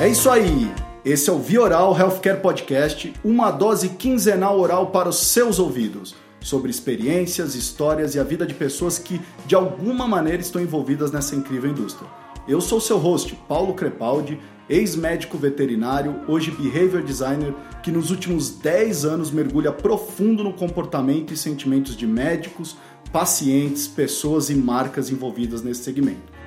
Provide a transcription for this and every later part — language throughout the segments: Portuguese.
É isso aí. Esse é o Vioral Healthcare Podcast, uma dose quinzenal oral para os seus ouvidos, sobre experiências, histórias e a vida de pessoas que de alguma maneira estão envolvidas nessa incrível indústria. Eu sou seu host, Paulo Crepaldi, ex-médico veterinário, hoje behavior designer, que nos últimos 10 anos mergulha profundo no comportamento e sentimentos de médicos, pacientes, pessoas e marcas envolvidas nesse segmento.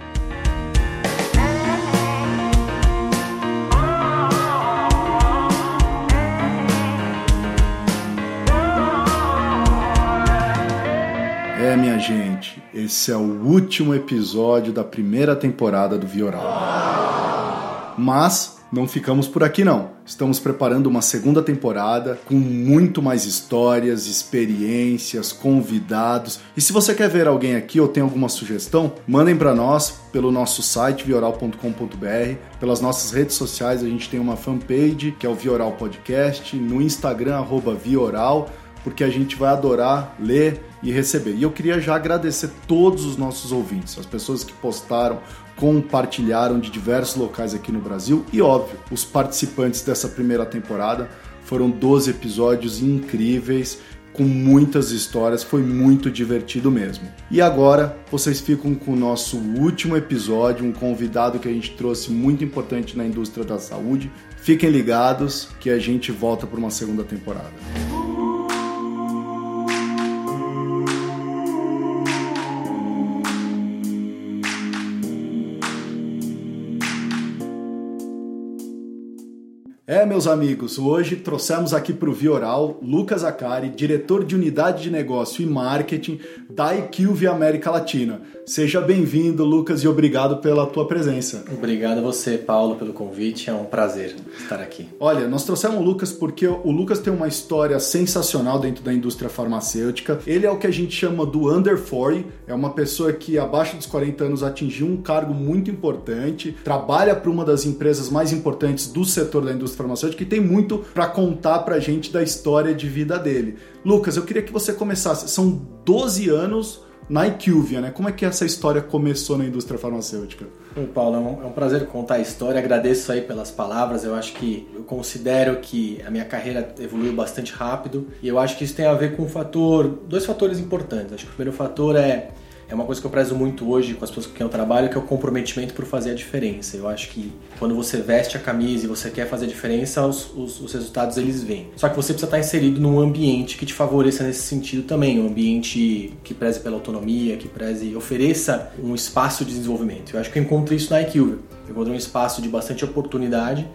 É, minha gente, esse é o último episódio da primeira temporada do Vioral. Mas não ficamos por aqui não. Estamos preparando uma segunda temporada com muito mais histórias, experiências, convidados. E se você quer ver alguém aqui ou tem alguma sugestão, mandem para nós pelo nosso site vioral.com.br, pelas nossas redes sociais, a gente tem uma fanpage que é o Vioral Podcast, no Instagram @vioral porque a gente vai adorar ler e receber. E eu queria já agradecer todos os nossos ouvintes, as pessoas que postaram, compartilharam de diversos locais aqui no Brasil e, óbvio, os participantes dessa primeira temporada. Foram 12 episódios incríveis, com muitas histórias, foi muito divertido mesmo. E agora vocês ficam com o nosso último episódio, um convidado que a gente trouxe muito importante na indústria da saúde. Fiquem ligados que a gente volta para uma segunda temporada. É, meus amigos, hoje trouxemos aqui para o Vioral Lucas Acari, diretor de unidade de negócio e marketing da IQV América Latina. Seja bem-vindo, Lucas, e obrigado pela tua presença. Obrigado a você, Paulo, pelo convite. É um prazer estar aqui. Olha, nós trouxemos o Lucas porque o Lucas tem uma história sensacional dentro da indústria farmacêutica. Ele é o que a gente chama do under 40, é uma pessoa que abaixo dos 40 anos atingiu um cargo muito importante, trabalha para uma das empresas mais importantes do setor da indústria farmacêutica e tem muito para contar para a gente da história de vida dele. Lucas, eu queria que você começasse. São 12 anos na IQVIA, né? Como é que essa história começou na indústria farmacêutica? Bom, Paulo, é um, é um, prazer contar a história. Agradeço aí pelas palavras. Eu acho que eu considero que a minha carreira evoluiu bastante rápido e eu acho que isso tem a ver com um fator, dois fatores importantes. Acho que o primeiro fator é é uma coisa que eu prezo muito hoje com as pessoas com quem eu trabalho, que é o comprometimento por fazer a diferença. Eu acho que quando você veste a camisa e você quer fazer a diferença, os, os, os resultados eles vêm. Só que você precisa estar inserido num ambiente que te favoreça nesse sentido também, um ambiente que preze pela autonomia, que preze, ofereça um espaço de desenvolvimento. Eu acho que eu encontrei isso na IQ. Eu encontrei um espaço de bastante oportunidade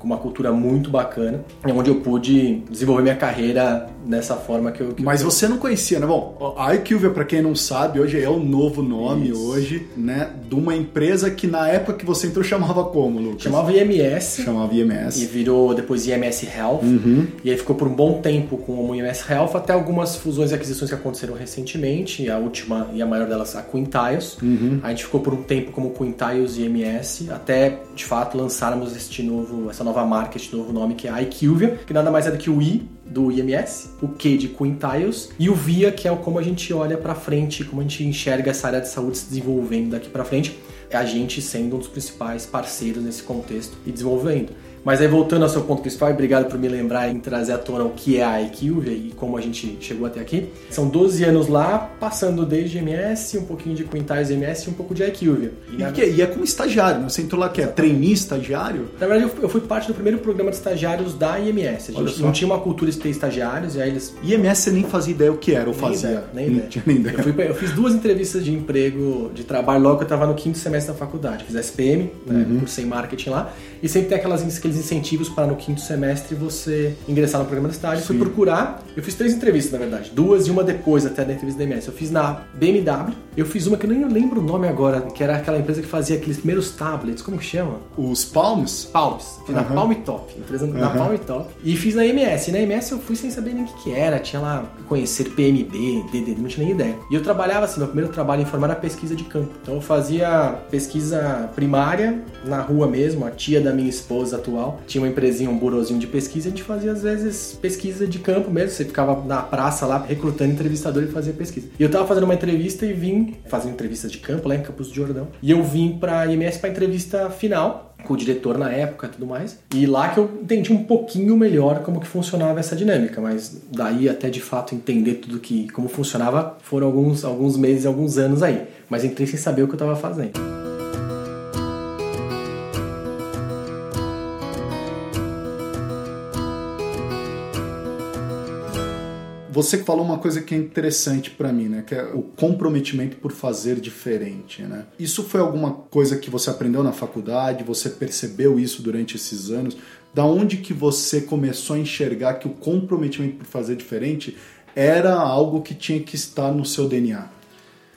com uma cultura muito bacana, onde eu pude desenvolver minha carreira dessa forma que eu. Que Mas eu... você não conhecia, né? Bom, a IQVIA, para quem não sabe, hoje é o novo nome Isso. hoje, né? De uma empresa que na época que você entrou chamava como, Lucas? Chamava IMS. Chamava IMS. E virou depois IMS Health. Uhum. E aí ficou por um bom tempo com o IMS Health, até algumas fusões e aquisições que aconteceram recentemente. A última e a maior delas, a Quintiles. Uhum. A gente ficou por um tempo como Quintiles e IMS, até de fato lançarmos este novo, essa nova marca, este novo nome que é a IQVIA, que nada mais é do que o I do IMS, o Q de Quintiles e o VIA, que é como a gente olha para frente, como a gente enxerga essa área de saúde se desenvolvendo daqui para frente, é a gente sendo um dos principais parceiros nesse contexto e desenvolvendo. Mas aí voltando ao seu ponto principal, obrigado por me lembrar e trazer à tona o que é a IQVIA e como a gente chegou até aqui. São 12 anos lá, passando desde MS, um pouquinho de Quintiles MS e um pouco de IQVIA. E, e, que, e é como estagiário, né? Você entrou lá que é trainee, estagiário? Na verdade, eu fui parte do primeiro programa de estagiários da IMS. A gente não tinha uma cultura de ter estagiários e aí eles... IMS você nem fazia ideia o que era ou fazia? Ideia, nem ideia. Tinha nem ideia. Eu, fui, eu, fiz duas entrevistas de emprego, de trabalho logo que eu estava no quinto semestre da faculdade. Fiz SPM, né, uhum. cursei marketing lá, e sempre tem aquelas, aqueles incentivos para no quinto semestre você ingressar no programa de estágio. Fui procurar, eu fiz três entrevistas, na verdade, duas e uma depois até da entrevista da MS. Eu fiz na BMW, eu fiz uma que eu nem lembro o nome agora, que era aquela empresa que fazia aqueles primeiros tablets, como que chama? Os Palms? Palms. Fiz na Palm Top, empresa uhum. na Palm Top. E fiz na MS. E na MS eu fui sem saber nem o que, que era, tinha lá conhecer PMB, DDD, não tinha nem ideia. E eu trabalhava assim, meu primeiro trabalho em forma era pesquisa de campo. Então eu fazia pesquisa primária na rua mesmo, a tia da minha esposa atual atual. Tinha uma empresinha, um burozinho de pesquisa, a gente fazia às vezes pesquisa de campo mesmo. Você ficava na praça lá recrutando entrevistador e fazia pesquisa. E eu tava fazendo uma entrevista e vim fazendo entrevista de campo lá em Campos do Jordão. E eu vim pra IMS pra entrevista final com o diretor na época e tudo mais. E lá que eu entendi um pouquinho melhor como que funcionava essa dinâmica, mas daí até de fato entender tudo que como funcionava foram alguns alguns meses, alguns anos aí. Mas entrei sem saber o que eu estava fazendo. Você falou uma coisa que é interessante para mim, né? Que é o comprometimento por fazer diferente, né? Isso foi alguma coisa que você aprendeu na faculdade? Você percebeu isso durante esses anos? Da onde que você começou a enxergar que o comprometimento por fazer diferente era algo que tinha que estar no seu DNA?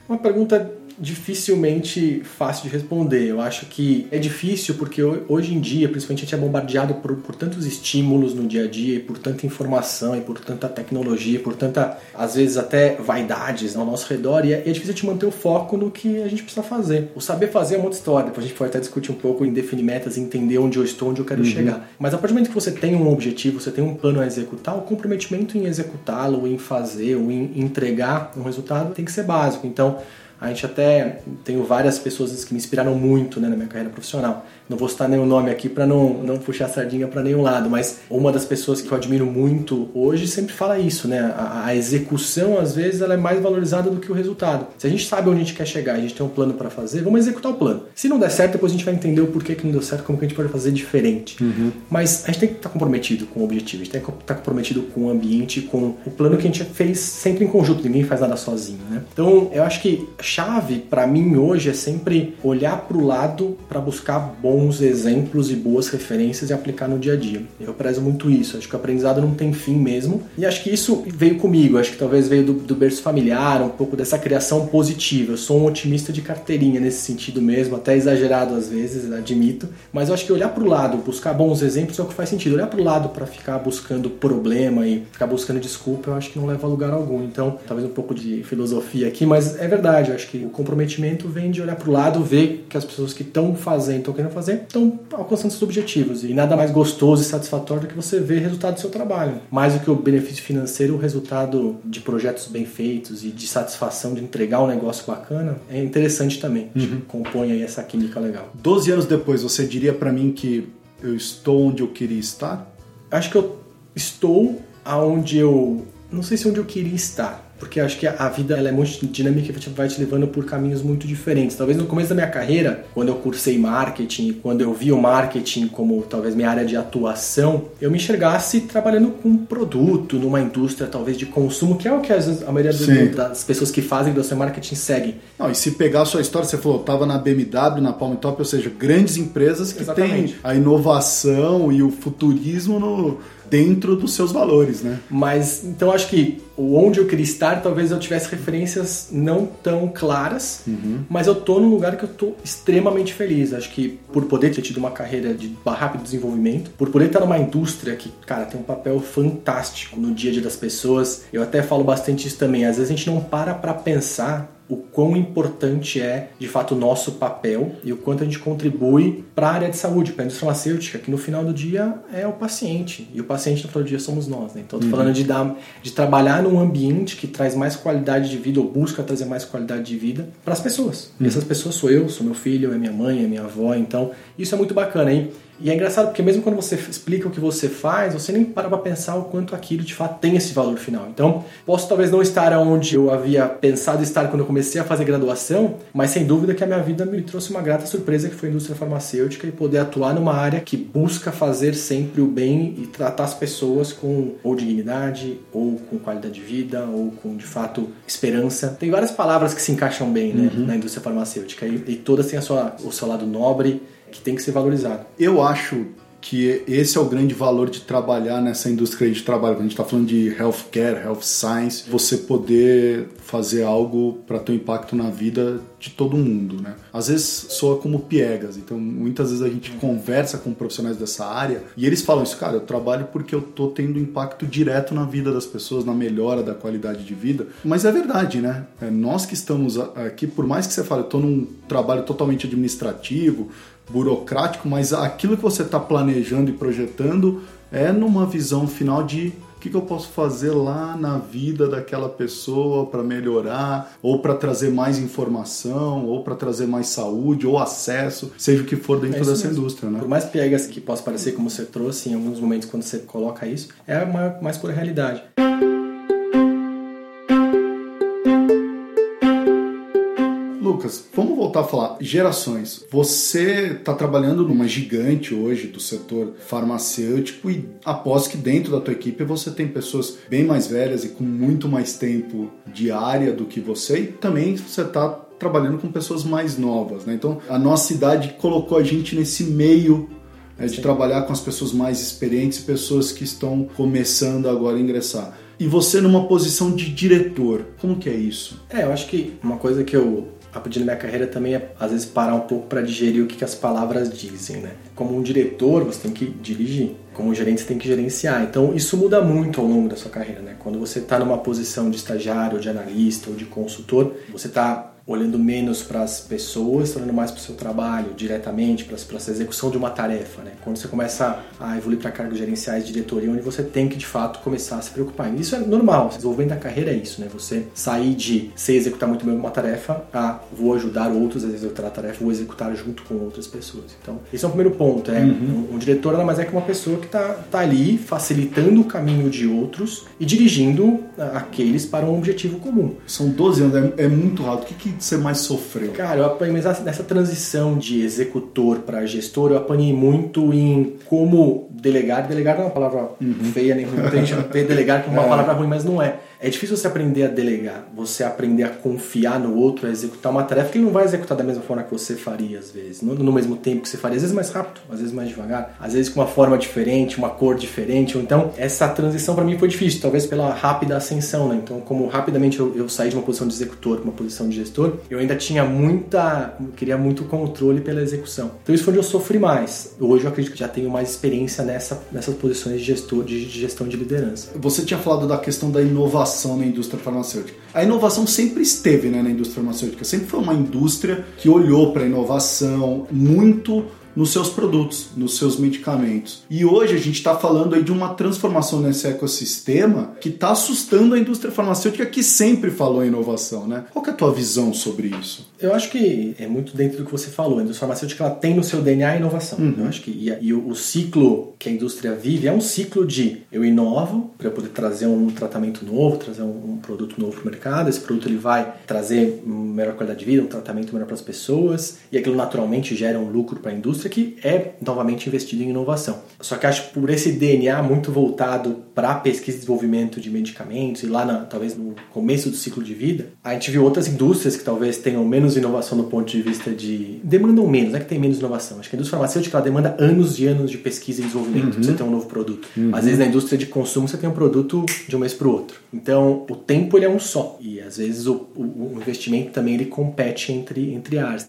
Uma pergunta dificilmente fácil de responder. Eu acho que é difícil porque hoje em dia, principalmente, a gente é bombardeado por, por tantos estímulos no dia a dia, e por tanta informação, e por tanta tecnologia, por tanta, às vezes, até vaidades ao nosso redor, e é, é difícil te manter o foco no que a gente precisa fazer. O saber fazer é uma outra história, depois a gente pode até discutir um pouco em definir metas, entender onde eu estou, onde eu quero uhum. chegar. Mas a partir do momento que você tem um objetivo, você tem um plano a executar, o comprometimento em executá-lo, em fazer, ou em entregar um resultado tem que ser básico. Então, a gente até tenho várias pessoas que me inspiraram muito né, na minha carreira profissional. Não vou citar nenhum nome aqui para não, não puxar a sardinha para nenhum lado, mas uma das pessoas que eu admiro muito hoje sempre fala isso, né? A, a, execução, às vezes, ela é mais valorizada do que o resultado. Se a gente sabe onde a gente quer chegar, a gente tem um plano para fazer, vamos executar o plano. Se não der certo, depois a gente vai entender o porquê que não deu certo, como que a gente pode fazer diferente. Uhum. Mas a gente tem que estar comprometido com o objetivo, a gente tem que estar comprometido com o ambiente, com o plano que a gente fez sempre em conjunto, ninguém faz nada sozinho, né? Então, eu acho que chave para mim hoje é sempre olhar para o lado para buscar bons exemplos e boas referências e aplicar no dia a dia. Eu prezo muito isso. Acho que o aprendizado não tem fim mesmo. E acho que isso veio comigo. Acho que talvez veio do, do berço familiar, um pouco dessa criação positiva. Eu sou um otimista de carteirinha nesse sentido mesmo, até exagerado às vezes, admito. Mas acho que olhar para o lado, buscar bons exemplos é o que faz sentido. Olhar para o lado para ficar buscando problema e ficar buscando desculpa, eu acho que não leva a lugar algum. Então, talvez um pouco de filosofia aqui, mas é verdade. Eu acho que o comprometimento vem de olhar para o lado, ver que as pessoas que estão fazendo, estão querendo fazer fazer, estão alcançando seus objetivos. E nada mais gostoso e satisfatório do que você ver o resultado do seu trabalho. Mais do que o benefício financeiro, o resultado de projetos bem feitos e de satisfação de entregar um negócio bacana é interessante também. Uhum. Compõe aí essa química legal. Doze anos depois, você diria para mim que eu estou onde eu queria estar? Acho que eu estou aonde eu. Não sei se onde eu queria estar porque acho que a vida ela é muito dinâmica e vai te levando por caminhos muito diferentes. Talvez no começo da minha carreira, quando eu cursei marketing, quando eu vi o marketing como talvez minha área de atuação, eu me enxergasse trabalhando com produto, numa indústria talvez de consumo, que é o que a maioria do, das pessoas que fazem do seu marketing segue. Não, e se pegar a sua história, você falou, estava na BMW, na Palm Top, ou seja, grandes empresas que Exatamente. têm a inovação e o futurismo no dentro dos seus valores, né? Mas então acho que onde eu queria estar, talvez eu tivesse referências não tão claras, uhum. mas eu tô num lugar que eu tô extremamente feliz. Acho que por poder ter tido uma carreira de rápido desenvolvimento, por poder estar numa indústria que, cara, tem um papel fantástico no dia a dia das pessoas. Eu até falo bastante isso também. Às vezes a gente não para para pensar o quão importante é de fato o nosso papel e o quanto a gente contribui para a área de saúde, para a indústria farmacêutica, que no final do dia é o paciente e o paciente no final do dia somos nós. Né? Então, estou uhum. falando de, dar, de trabalhar num ambiente que traz mais qualidade de vida ou busca trazer mais qualidade de vida para as pessoas. Uhum. E essas pessoas sou eu, sou meu filho, é minha mãe, é minha avó. Então, isso é muito bacana. Hein? E é engraçado porque mesmo quando você explica o que você faz, você nem para para pensar o quanto aquilo de fato tem esse valor final. Então, posso talvez não estar onde eu havia pensado estar quando eu comecei a fazer graduação, mas sem dúvida que a minha vida me trouxe uma grata surpresa que foi a indústria farmacêutica e poder atuar numa área que busca fazer sempre o bem e tratar as pessoas com ou dignidade, ou com qualidade de vida, ou com de fato esperança. Tem várias palavras que se encaixam bem né, uhum. na indústria farmacêutica e, e todas têm a sua, o seu lado nobre que tem que ser valorizado. Eu acho que esse é o grande valor de trabalhar nessa indústria de trabalho. Quando a gente está falando de healthcare, health science, você poder fazer algo para ter um impacto na vida de todo mundo, né? Às vezes soa como piegas, então muitas vezes a gente conversa com profissionais dessa área e eles falam isso, cara, eu trabalho porque eu tô tendo impacto direto na vida das pessoas, na melhora da qualidade de vida. Mas é verdade, né? É nós que estamos aqui, por mais que você fale, eu tô num trabalho totalmente administrativo, burocrático, mas aquilo que você está planejando e projetando é numa visão final de o que, que eu posso fazer lá na vida daquela pessoa para melhorar, ou para trazer mais informação, ou para trazer mais saúde, ou acesso, seja o que for dentro é dessa mesmo. indústria. Né? Por mais piegas que possa parecer, como você trouxe em alguns momentos quando você coloca isso, é a mais pura realidade. Lucas, vamos voltar a falar gerações. Você está trabalhando numa gigante hoje do setor farmacêutico e aposto que dentro da tua equipe você tem pessoas bem mais velhas e com muito mais tempo de área do que você e também você está trabalhando com pessoas mais novas, né? Então a nossa idade colocou a gente nesse meio né, de trabalhar com as pessoas mais experientes, pessoas que estão começando agora a ingressar. E você numa posição de diretor, como que é isso? É, eu acho que uma coisa que eu aprendi na minha carreira também é, às vezes, parar um pouco para digerir o que, que as palavras dizem, né? Como um diretor, você tem que dirigir. Como um gerente, você tem que gerenciar. Então, isso muda muito ao longo da sua carreira, né? Quando você está numa posição de estagiário, de analista, ou de consultor, você está olhando menos para as pessoas, olhando mais para o seu trabalho diretamente, para a execução de uma tarefa. Né? Quando você começa a evoluir para cargos gerenciais de diretoria, onde você tem que de fato começar a se preocupar. Isso é normal, desenvolvimento da carreira é isso, né? Você sair de ser executar muito bem uma tarefa a vou ajudar outros a executar a tarefa, vou executar junto com outras pessoas. Então, esse é o primeiro ponto. É, uhum. um, um, diretor nada mais é que uma pessoa que está tá ali facilitando o caminho de outros e dirigindo aqueles para um objetivo comum. São 12 anos, é, é muito rápido. O que, que você mais sofreu? Cara, eu apanhei, mas nessa transição de executor para gestor, eu apanhei muito em como delegar. Delegar não é uma palavra uhum. feia, nem muita gente vê delegar como uma é. palavra ruim, mas não é. É difícil você aprender a delegar, você aprender a confiar no outro, a executar uma tarefa que ele não vai executar da mesma forma que você faria, às vezes. No, no mesmo tempo que você faria, às vezes mais rápido, às vezes mais devagar, às vezes com uma forma diferente, uma cor diferente. Ou então, essa transição para mim foi difícil, talvez pela rápida ascensão, né? Então, como rapidamente eu, eu saí de uma posição de executor para uma posição de gestor, eu ainda tinha muita. queria muito controle pela execução. Então, isso foi onde eu sofri mais. Hoje eu acredito que já tenho mais experiência nessa, nessas posições de gestor, de, de gestão de liderança. Você tinha falado da questão da inovação inovação na indústria farmacêutica. A inovação sempre esteve né, na indústria farmacêutica, sempre foi uma indústria que olhou para a inovação muito nos seus produtos, nos seus medicamentos. E hoje a gente está falando aí de uma transformação nesse ecossistema que está assustando a indústria farmacêutica que sempre falou em inovação, né? Qual é a tua visão sobre isso? Eu acho que é muito dentro do que você falou. A indústria farmacêutica ela tem no seu DNA a inovação. Uhum. Eu acho que e, e o, o, ciclo que a indústria vive é um ciclo de eu inovo para poder trazer um tratamento novo, trazer um, um produto novo para o mercado. Esse produto ele vai trazer melhor qualidade de vida, um tratamento melhor para as pessoas e aquilo naturalmente gera um lucro para a indústria que é novamente investido em inovação. Só que acho que por esse DNA muito voltado para pesquisa e desenvolvimento de medicamentos e lá na, talvez no começo do ciclo de vida, a gente viu outras indústrias que talvez tenham menos inovação do ponto de vista de demandam menos, não é que tem menos inovação. Acho que a indústria farmacêutica ela demanda anos e anos de pesquisa e desenvolvimento uhum. para você ter um novo produto. Uhum. Às vezes na indústria de consumo você tem um produto de um mês para o outro. Então o tempo ele é um só e às vezes o, o, o investimento também ele compete entre entre áreas.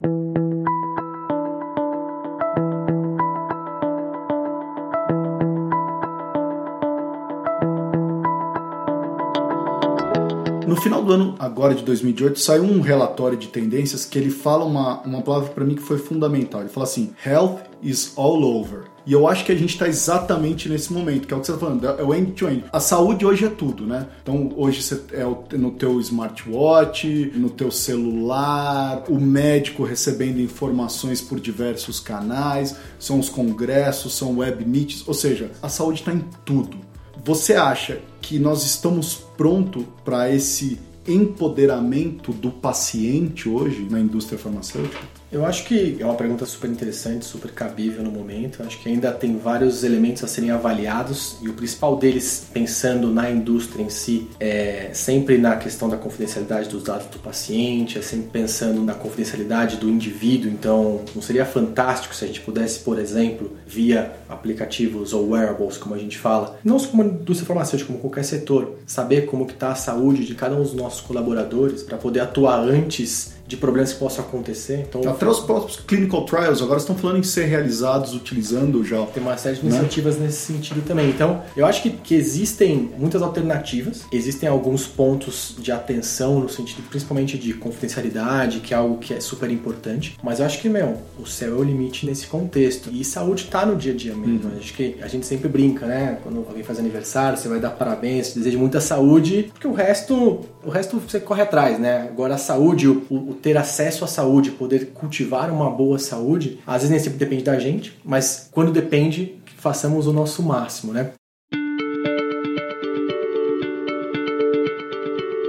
No final do ano, agora de 2018, saiu um relatório de tendências que ele fala uma, uma palavra para mim que foi fundamental. Ele fala assim: Health is all over. E eu acho que a gente está exatamente nesse momento, que é o que você está falando, é o end-to-end. -end. A saúde hoje é tudo, né? Então hoje você é no teu smartwatch, no teu celular, o médico recebendo informações por diversos canais, são os congressos, são web meets, ou seja, a saúde está em tudo. Você acha que nós estamos prontos para esse empoderamento do paciente hoje na indústria farmacêutica? Eu acho que é uma pergunta super interessante, super cabível no momento. Eu acho que ainda tem vários elementos a serem avaliados e o principal deles, pensando na indústria em si, é sempre na questão da confidencialidade dos dados do paciente, é sempre pensando na confidencialidade do indivíduo. Então, não seria fantástico se a gente pudesse, por exemplo, via aplicativos ou wearables, como a gente fala, não só como indústria farmacêutica, como qualquer setor, saber como está a saúde de cada um dos nossos colaboradores para poder atuar antes de problemas que possam acontecer. Então, Até os próprios clinical trials agora estão falando em ser realizados utilizando já. Tem uma série de iniciativas né? nesse sentido também. Então, eu acho que, que existem muitas alternativas, existem alguns pontos de atenção no sentido principalmente de confidencialidade, que é algo que é super importante. Mas eu acho que, meu, o céu é o limite nesse contexto. E saúde está no dia a dia mesmo. Uhum. Acho que a gente sempre brinca, né? Quando alguém faz aniversário, você vai dar parabéns, deseja muita saúde, porque o resto, o resto você corre atrás, né? Agora a saúde, o, o ter acesso à saúde, poder cultivar uma boa saúde, às vezes nem sempre depende da gente, mas quando depende, façamos o nosso máximo, né?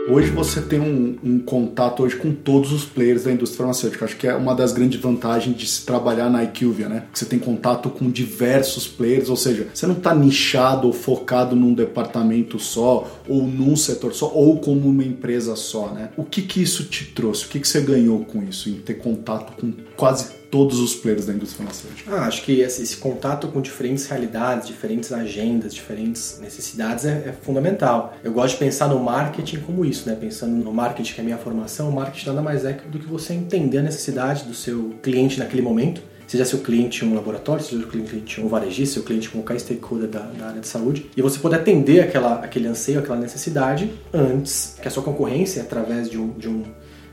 Hoje você tem um, um, contato hoje com todos os players da indústria farmacêutica. Acho que é uma das grandes vantagens de se trabalhar na IQVIA, né? Você tem contato com diversos players, ou seja, você não está nichado ou focado num departamento só, ou num setor só, ou como uma empresa só, né? O que que isso te trouxe? O que que você ganhou com isso, em ter contato com quase todos os players da indústria farmacêutica? Ah, acho que esse, esse, contato com diferentes realidades, diferentes agendas, diferentes necessidades é, é, fundamental. Eu gosto de pensar no marketing como isso, né? Pensando no marketing que é a minha formação, o marketing nada mais é do que você entender a necessidade do seu cliente naquele momento seja seu cliente um laboratório, seja seu cliente um varejista, seu cliente qualquer stakeholder da, da, área de saúde, e você poder atender aquela, aquele anseio, aquela necessidade antes que a sua concorrência, através de um, de um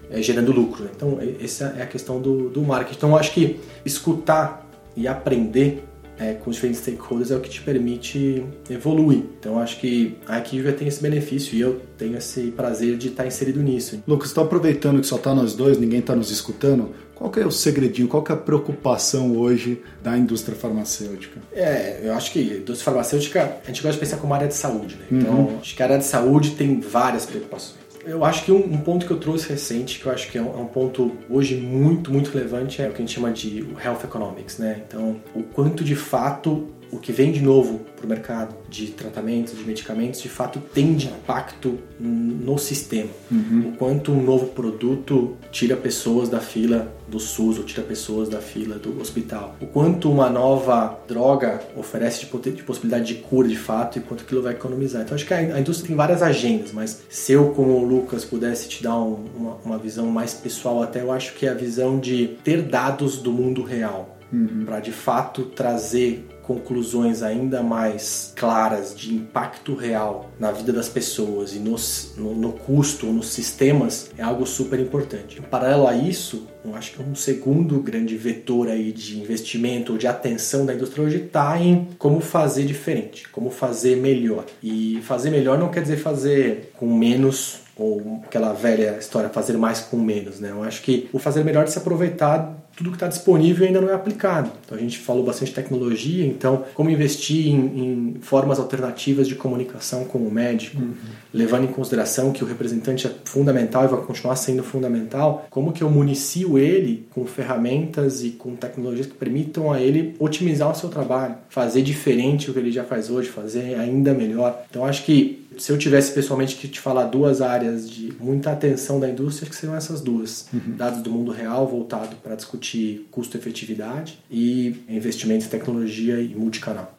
é, gerando lucro. Né? Então, essa é a questão do, do marketing. Então, eu acho que escutar e aprender é, com os diferentes stakeholders é o que te permite evoluir. Então, acho que a Equivia tem esse benefício e eu tenho esse prazer de estar inserido nisso. Lucas, estou aproveitando que só está nós dois, ninguém está nos escutando. Qual que é o segredinho, qual que é a preocupação hoje da indústria farmacêutica? É, eu acho que a indústria farmacêutica, a gente gosta de pensar como área de saúde, né? Então, uhum. acho que a área de saúde tem várias preocupações. Eu acho que um, um, ponto que eu trouxe recente, que eu acho que é um, é um, ponto hoje muito, muito relevante, é o que a gente chama de Health Economics, né? Então, o quanto de fato o que vem de novo para o mercado de tratamentos, de medicamentos, de fato tem de impacto no sistema. Uhum. O quanto um novo produto tira pessoas da fila do SUS ou tira pessoas da fila do hospital. O quanto uma nova droga oferece de, de possibilidade de cura de fato e quanto aquilo vai economizar. Então acho que a, a indústria tem várias agendas, mas se eu como o Lucas pudesse te dar um, uma, uma visão mais pessoal até, eu acho que é a visão de ter dados do mundo real. Uhum. Para de fato trazer conclusões ainda mais claras de impacto real na vida das pessoas e nos, no, no custo, nos sistemas, é algo super importante. Em paralelo a isso, eu acho que um segundo grande vetor aí de investimento ou de atenção da indústria hoje está em como fazer diferente, como fazer melhor. E fazer melhor não quer dizer fazer com menos ou aquela velha história fazer mais com menos, né? Eu acho que o fazer melhor é se aproveitar tudo que está disponível ainda não é aplicado. Então a gente falou bastante de tecnologia, então como investir em, em formas alternativas de comunicação com o médico, uhum. levando em consideração que o representante é fundamental e vai continuar sendo fundamental, como que eu municio ele com ferramentas e com tecnologias que permitam a ele otimizar o seu trabalho, fazer diferente o que ele já faz hoje, fazer ainda melhor. Então acho que se eu tivesse pessoalmente que te falar duas áreas de muita atenção da indústria, que seriam essas duas. Uhum. Dados do mundo real voltado para discutir custo-efetividade e investimento em tecnologia e multicanal.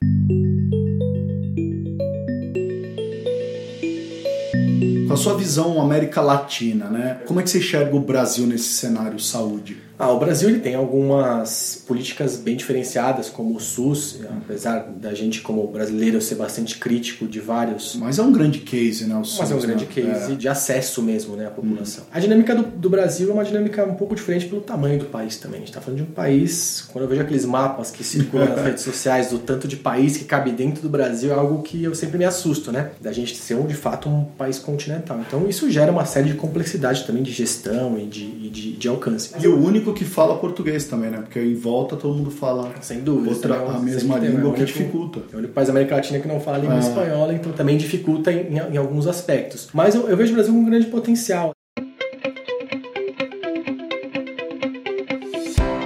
Com a sua visão América Latina, né? Como é que você enxerga o Brasil nesse cenário saúde? Ah, o Brasil ele tem algumas políticas bem diferenciadas, como o SUS, apesar da gente como brasileiro ser bastante crítico de vários. Mas é um grande case, né? O SUS, Mas é um grande né? case é. de acesso mesmo, né, à população. Hum. A dinâmica do, do, Brasil é uma dinâmica um pouco diferente pelo tamanho do país também. A gente está falando de um país, quando eu vejo aqueles mapas que circulam nas redes sociais do tanto de país que cabe dentro do Brasil, é algo que eu sempre me assusto, né? Da gente ser de fato um país continental. Então isso gera uma série de complexidade também de gestão e de, e de, de alcance. E o único único que fala português também, né? Porque em volta todo mundo fala Sem dúvida, outra, a mesma língua, o que dificulta. É o único país da América Latina que não fala a língua é. espanhola, então também dificulta em, em alguns aspectos. Mas eu, eu vejo o Brasil com um grande potencial.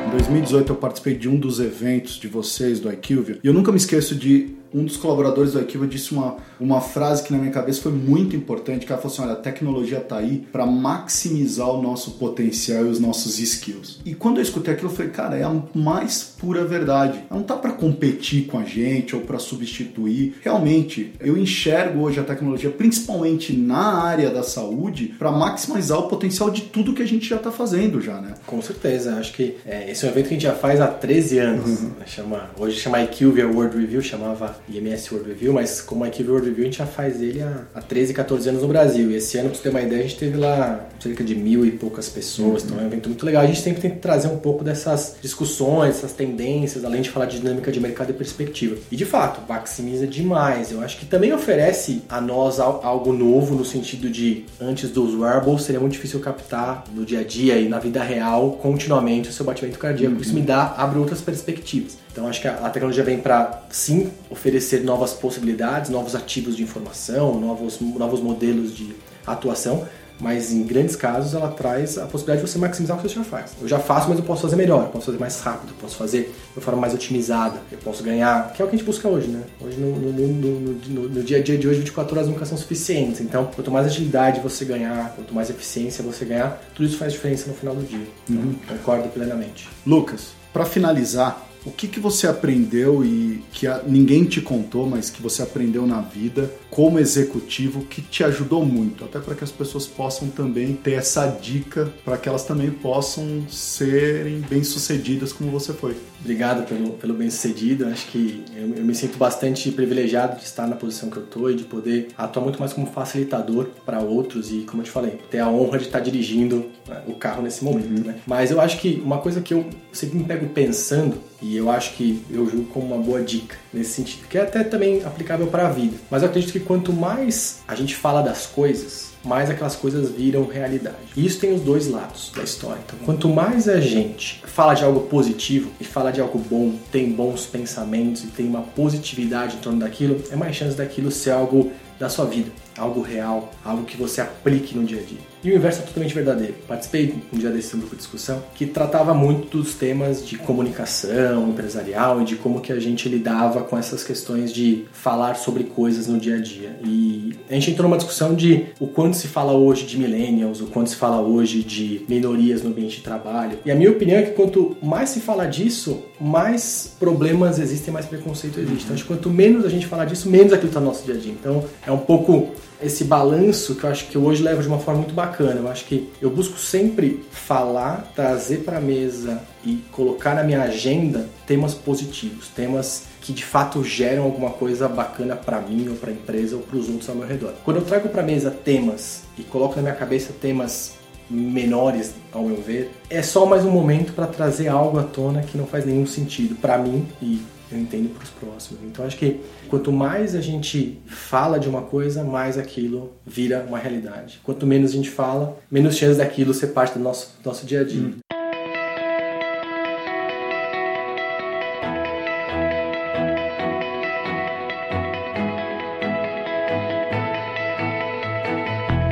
Em 2018 eu participei de um dos eventos de vocês do IQVIA e eu nunca me esqueço de Um dos colaboradores do Equiva disse uma, uma frase que na minha cabeça foi muito importante, que ela falou assim, olha, a tecnologia está aí para maximizar o nosso potencial e os nossos skills. E quando eu escutei aquilo, eu falei, cara, é a mais pura verdade. Ela não tá para competir com a gente ou para substituir. Realmente, eu enxergo hoje a tecnologia, principalmente na área da saúde, para maximizar o potencial de tudo que a gente já está fazendo já, né? Com certeza. Acho que é, esse é um evento que a gente já faz há 13 anos. Uhum. Chama, hoje chama IQVIA World Review, chamava IMS World Review, mas como IQVIA World Review a gente já faz ele há, há 13, 14 anos no Brasil. E esse ano, para você ter uma ideia, a gente teve lá cerca de mil e poucas pessoas. Uhum. Então é um evento muito legal. A gente sempre tenta trazer um pouco dessas discussões, essas tendências, além de falar de dinâmica de mercado e perspectiva. E de fato, maximiza demais. Eu acho que também oferece a nós algo novo no sentido de antes dos wearables seria muito difícil captar no dia a dia e na vida real continuamente o seu batimento cardíaco. Uhum. Isso me dá abre outras perspectivas. Então acho que a, tecnologia vem para sim oferecer novas possibilidades, novos ativos de informação, novos novos modelos de atuação, mas em grandes casos ela traz a possibilidade de você maximizar o que você já faz. Eu já faço, mas eu posso fazer melhor, eu posso fazer mais rápido, eu posso fazer de forma mais otimizada, eu posso ganhar, que é o que a gente busca hoje, né? Hoje no, no, no, no dia a dia de hoje, 24 horas nunca são suficientes. Então, quanto mais agilidade você ganhar, quanto mais eficiência você ganhar, tudo isso faz diferença no final do dia. Uhum. Então, concordo plenamente. Lucas, para finalizar, o que, que você aprendeu e que ninguém te contou, mas que você aprendeu na vida como executivo que te ajudou muito, até para que as pessoas possam também ter essa dica para que elas também possam serem bem-sucedidas como você foi. Obrigado pelo, pelo bem-sucedido. Acho que eu, eu, me sinto bastante privilegiado de estar na posição que eu estou e de poder atuar muito mais como facilitador para outros e, como eu te falei, ter a honra de estar dirigindo né, o carro nesse momento. Uhum. Né? Mas eu acho que uma coisa que eu sempre me pego pensando e eu acho que eu julgo como uma boa dica nesse sentido, que é até também aplicável para a vida. Mas eu acredito que quanto mais a gente fala das coisas, mais aquelas coisas viram realidade. E isso tem os dois lados da história. Então, quanto mais a gente fala de algo positivo e fala de algo bom, tem bons pensamentos e tem uma positividade em torno daquilo, é mais chance daquilo ser algo da sua vida, algo real, algo que você aplique no dia a dia. E o inverso é totalmente verdadeiro. Participei um dia desse grupo de discussão que tratava muito dos temas de comunicação empresarial e de como que a gente lidava com essas questões de falar sobre coisas no dia a dia. E a gente entrou numa discussão de o quanto se fala hoje de millennials, o quanto se fala hoje de minorias no ambiente de trabalho. E a minha opinião é que quanto mais se fala disso, mais problemas existem, mais preconceito existe. Então, acho que quanto menos a gente falar disso, menos aquilo está no nosso dia a dia. Então, é um pouco esse balanço que eu acho que eu hoje levo de uma forma muito bacana. Eu acho que eu busco sempre falar, trazer para mesa e colocar na minha agenda temas positivos, temas que de fato geram alguma coisa bacana para mim ou para a empresa ou para os outros ao meu redor. Quando eu trago para mesa temas e coloco na minha cabeça temas menores, ao meu ver, é só mais um momento para trazer algo à tona que não faz nenhum sentido para mim e eu entendo para os próximos. Então acho que quanto mais a gente fala de uma coisa, mais aquilo vira uma realidade. Quanto menos a gente fala, menos chance daquilo ser parte do nosso, do nosso dia a dia. Hum.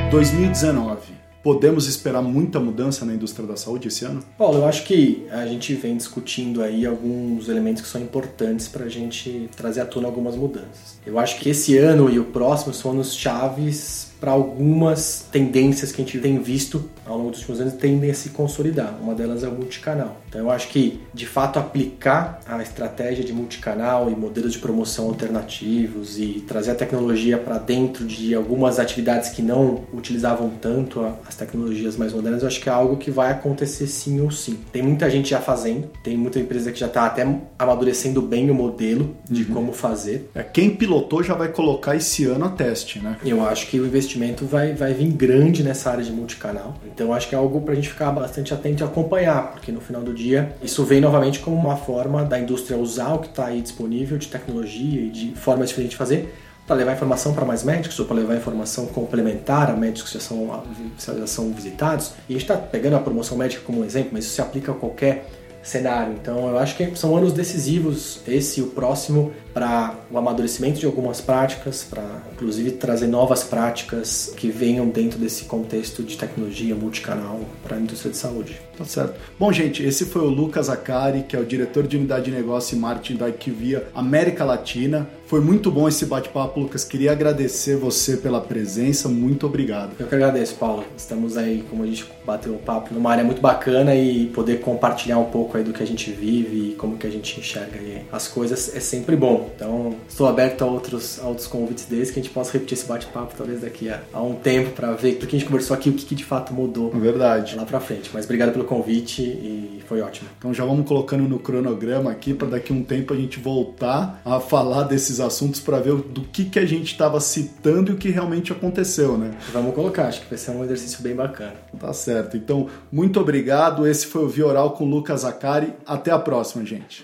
2019 Podemos esperar muita mudança na indústria da saúde esse ano? Paulo, eu acho que a gente vem discutindo aí alguns elementos que são importantes para a gente trazer à tona algumas mudanças. Eu acho que esse ano e o próximo são anos chaves para algumas tendências que a gente tem visto ao longo dos últimos anos tendem a se consolidar. Uma delas é o multicanal. Então eu acho que, de fato, aplicar a estratégia de multicanal e modelos de promoção alternativos e trazer a tecnologia para dentro de algumas atividades que não utilizavam tanto as tecnologias mais modernas, eu acho que é algo que vai acontecer sim ou sim. Tem muita gente já fazendo, tem muita empresa que já está até amadurecendo bem o modelo de uhum. como fazer. É, quem pilotou já vai colocar esse ano a teste, né? Eu acho que o investimento vai, vai vir grande nessa área de multicanal. Então acho que é algo para a gente ficar bastante atento e acompanhar, porque no final do dia isso vem novamente como uma forma da indústria usar o que está aí disponível de tecnologia e de formas diferentes de fazer para levar informação para mais médicos ou para levar informação complementar a médicos que já são, já são visitados. E a gente está pegando a promoção médica como um exemplo, mas isso se aplica a qualquer cenário. Então eu acho que são anos decisivos, esse e o próximo, para o amadurecimento de algumas práticas, para inclusive trazer novas práticas que venham dentro desse contexto de tecnologia multicanal para a indústria de saúde. Tá certo. Bom, gente, esse foi o Lucas Acari, que é o diretor de unidade de negócio e marketing da IQVIA América Latina. Foi muito bom esse bate-papo, Lucas. Queria agradecer você pela presença. Muito obrigado. Eu que agradeço, Paulo. Estamos aí, como a gente bateu um papo, numa área muito bacana e poder compartilhar um pouco aí do que a gente vive e como que a gente enxerga as coisas é sempre bom. Então, estou aberto a outros, a outros convites desses que a gente possa repetir esse bate-papo talvez daqui a, a, um tempo para ver tudo que a gente conversou aqui, o que, que de fato mudou. Verdade. Lá para frente. Mas obrigado pelo convite e foi ótimo. Então já vamos colocando no cronograma aqui para daqui a um tempo a gente voltar a falar desses esses assuntos para ver do que, que a gente estava citando e o que realmente aconteceu, né? Vamos colocar, acho que vai ser um exercício bem bacana. Tá certo. Então, muito obrigado. Esse foi o Vioral com Lucas Zakari. Até a próxima, gente.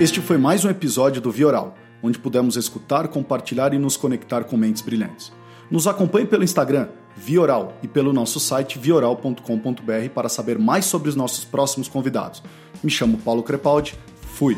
Este foi mais um episódio do Vioral, onde pudemos escutar, compartilhar e nos conectar com mentes brilhantes. Nos acompanhe pelo Instagram, Vioral, e pelo nosso site vioral.com.br para saber mais sobre os nossos próximos convidados. Me chamo Paulo Crepaldi, fui!